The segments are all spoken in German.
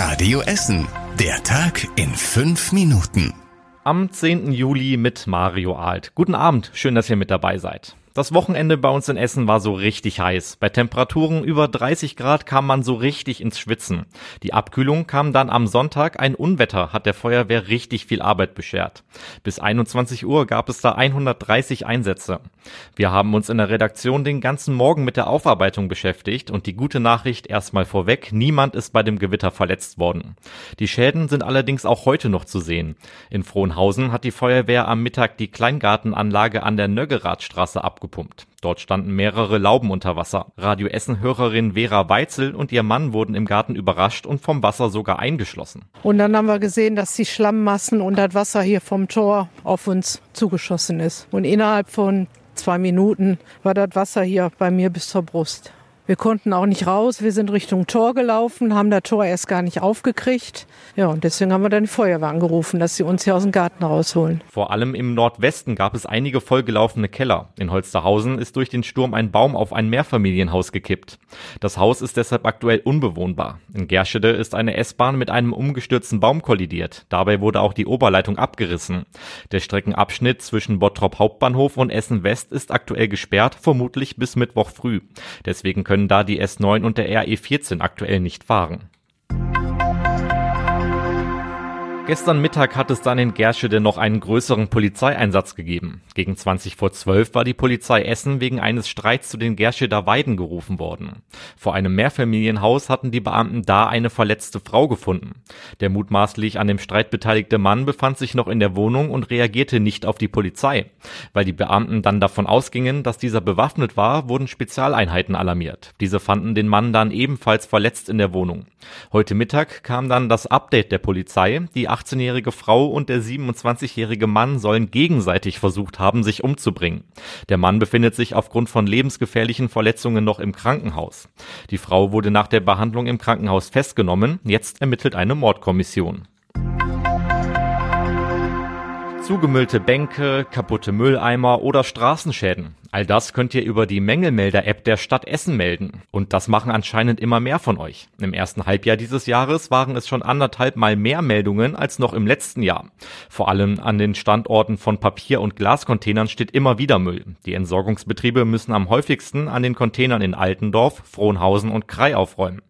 Radio Essen. Der Tag in fünf Minuten. Am 10. Juli mit Mario Alt. Guten Abend, schön, dass ihr mit dabei seid. Das Wochenende bei uns in Essen war so richtig heiß. Bei Temperaturen über 30 Grad kam man so richtig ins Schwitzen. Die Abkühlung kam dann am Sonntag. Ein Unwetter hat der Feuerwehr richtig viel Arbeit beschert. Bis 21 Uhr gab es da 130 Einsätze. Wir haben uns in der Redaktion den ganzen Morgen mit der Aufarbeitung beschäftigt und die gute Nachricht erstmal vorweg, niemand ist bei dem Gewitter verletzt worden. Die Schäden sind allerdings auch heute noch zu sehen. In Frohnhausen hat die Feuerwehr am Mittag die Kleingartenanlage an der Nöggeradstraße abgebaut aufgepumpt. Dort standen mehrere Lauben unter Wasser. Radio Essen-Hörerin Vera Weitzel und ihr Mann wurden im Garten überrascht und vom Wasser sogar eingeschlossen. Und dann haben wir gesehen, dass die Schlammmassen und das Wasser hier vom Tor auf uns zugeschossen ist. Und innerhalb von zwei Minuten war das Wasser hier bei mir bis zur Brust. Wir konnten auch nicht raus. Wir sind Richtung Tor gelaufen, haben das Tor erst gar nicht aufgekriegt. Ja, und deswegen haben wir dann die Feuerwehr angerufen, dass sie uns hier aus dem Garten rausholen. Vor allem im Nordwesten gab es einige vollgelaufene Keller. In Holsterhausen ist durch den Sturm ein Baum auf ein Mehrfamilienhaus gekippt. Das Haus ist deshalb aktuell unbewohnbar. In Gerschede ist eine S-Bahn mit einem umgestürzten Baum kollidiert. Dabei wurde auch die Oberleitung abgerissen. Der Streckenabschnitt zwischen Bottrop Hauptbahnhof und Essen West ist aktuell gesperrt, vermutlich bis Mittwoch früh. Deswegen können können da die S9 und der RE14 aktuell nicht fahren. Gestern Mittag hat es dann in Gerschede noch einen größeren Polizeieinsatz gegeben. Gegen 20 vor 12 war die Polizei Essen wegen eines Streits zu den Gerscheder Weiden gerufen worden. Vor einem Mehrfamilienhaus hatten die Beamten da eine verletzte Frau gefunden. Der mutmaßlich an dem Streit beteiligte Mann befand sich noch in der Wohnung und reagierte nicht auf die Polizei. Weil die Beamten dann davon ausgingen, dass dieser bewaffnet war, wurden Spezialeinheiten alarmiert. Diese fanden den Mann dann ebenfalls verletzt in der Wohnung. Heute Mittag kam dann das Update der Polizei. Die 18-jährige Frau und der 27-jährige Mann sollen gegenseitig versucht haben, sich umzubringen. Der Mann befindet sich aufgrund von lebensgefährlichen Verletzungen noch im Krankenhaus. Die Frau wurde nach der Behandlung im Krankenhaus festgenommen. Jetzt ermittelt eine Mordkommission. Zugemüllte Bänke, kaputte Mülleimer oder Straßenschäden. All das könnt ihr über die Mängelmelder-App der Stadt Essen melden. Und das machen anscheinend immer mehr von euch. Im ersten Halbjahr dieses Jahres waren es schon anderthalb Mal mehr Meldungen als noch im letzten Jahr. Vor allem an den Standorten von Papier- und Glascontainern steht immer wieder Müll. Die Entsorgungsbetriebe müssen am häufigsten an den Containern in Altendorf, Frohnhausen und Krei aufräumen.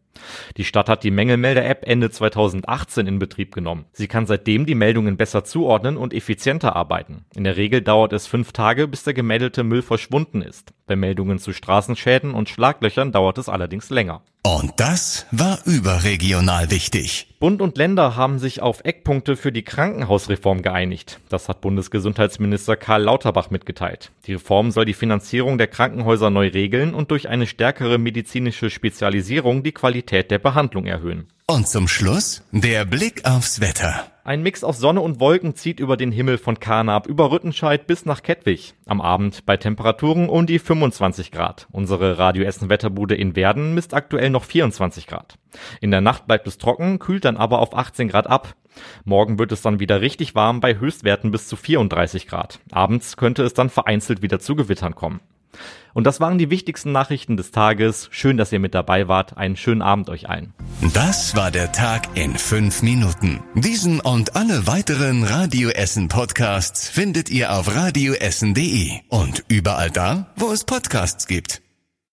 Die Stadt hat die Mängelmelder-App Ende 2018 in Betrieb genommen. Sie kann seitdem die Meldungen besser zuordnen und effizienter arbeiten. In der Regel dauert es fünf Tage, bis der gemeldete Müll verschwunden ist. Bei Meldungen zu Straßenschäden und Schlaglöchern dauert es allerdings länger. Und das war überregional wichtig. Bund und Länder haben sich auf Eckpunkte für die Krankenhausreform geeinigt. Das hat Bundesgesundheitsminister Karl Lauterbach mitgeteilt. Die Reform soll die Finanzierung der Krankenhäuser neu regeln und durch eine stärkere medizinische Spezialisierung die Qualität der Behandlung erhöhen. Und zum Schluss der Blick aufs Wetter. Ein Mix aus Sonne und Wolken zieht über den Himmel von Karnap über Rüttenscheid bis nach Kettwig. Am Abend bei Temperaturen um die 25 Grad. Unsere Radio Essen Wetterbude in Werden misst aktuell noch 24 Grad. In der Nacht bleibt es trocken, kühlt dann aber auf 18 Grad ab. Morgen wird es dann wieder richtig warm bei Höchstwerten bis zu 34 Grad. Abends könnte es dann vereinzelt wieder zu Gewittern kommen. Und das waren die wichtigsten Nachrichten des Tages. Schön, dass ihr mit dabei wart. Einen schönen Abend euch allen. Das war der Tag in fünf Minuten. Diesen und alle weiteren Radio Essen Podcasts findet ihr auf radioessen.de und überall da, wo es Podcasts gibt.